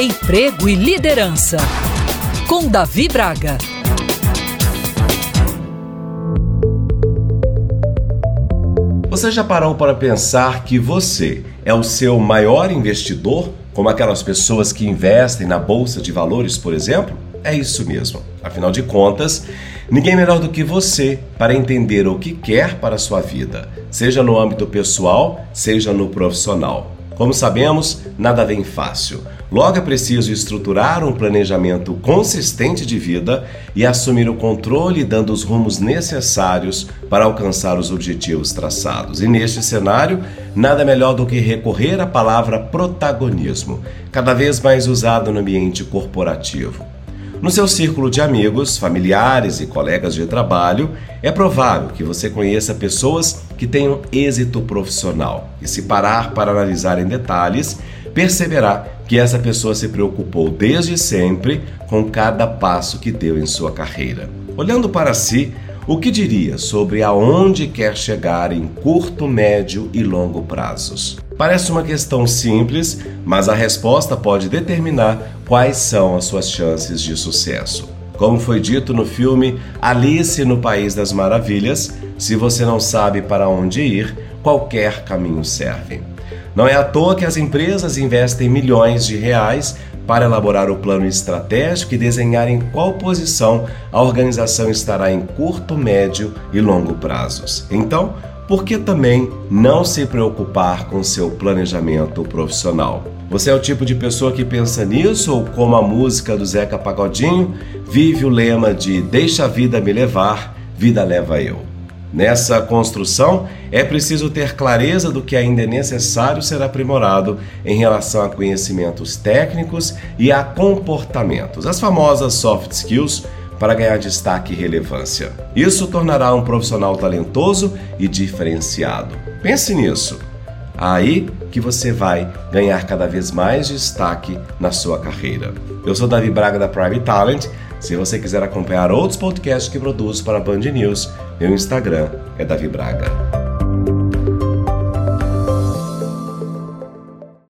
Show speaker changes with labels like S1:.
S1: Emprego e Liderança, com Davi Braga.
S2: Você já parou para pensar que você é o seu maior investidor, como aquelas pessoas que investem na bolsa de valores, por exemplo? É isso mesmo. Afinal de contas, ninguém melhor do que você para entender o que quer para a sua vida, seja no âmbito pessoal, seja no profissional. Como sabemos, nada vem fácil. Logo é preciso estruturar um planejamento consistente de vida e assumir o controle, dando os rumos necessários para alcançar os objetivos traçados. E neste cenário, nada melhor do que recorrer à palavra protagonismo, cada vez mais usada no ambiente corporativo. No seu círculo de amigos, familiares e colegas de trabalho, é provável que você conheça pessoas que tenham êxito profissional e, se parar para analisar em detalhes, perceberá que essa pessoa se preocupou desde sempre com cada passo que deu em sua carreira. Olhando para si, o que diria sobre aonde quer chegar em curto, médio e longo prazos? Parece uma questão simples, mas a resposta pode determinar quais são as suas chances de sucesso. Como foi dito no filme Alice no País das Maravilhas, se você não sabe para onde ir, qualquer caminho serve. Não é à toa que as empresas investem milhões de reais para elaborar o plano estratégico e desenhar em qual posição a organização estará em curto, médio e longo prazos. Então, por que também não se preocupar com seu planejamento profissional? Você é o tipo de pessoa que pensa nisso ou, como a música do Zeca Pagodinho, vive o lema de Deixa a vida me levar, vida leva eu? Nessa construção, é preciso ter clareza do que ainda é necessário ser aprimorado em relação a conhecimentos técnicos e a comportamentos, as famosas soft skills para ganhar destaque e relevância. Isso tornará um profissional talentoso e diferenciado. Pense nisso. Aí que você vai ganhar cada vez mais destaque na sua carreira. Eu sou Davi Braga da Private Talent. Se você quiser acompanhar outros podcasts que produzo para a Band News, meu Instagram é Davi Braga.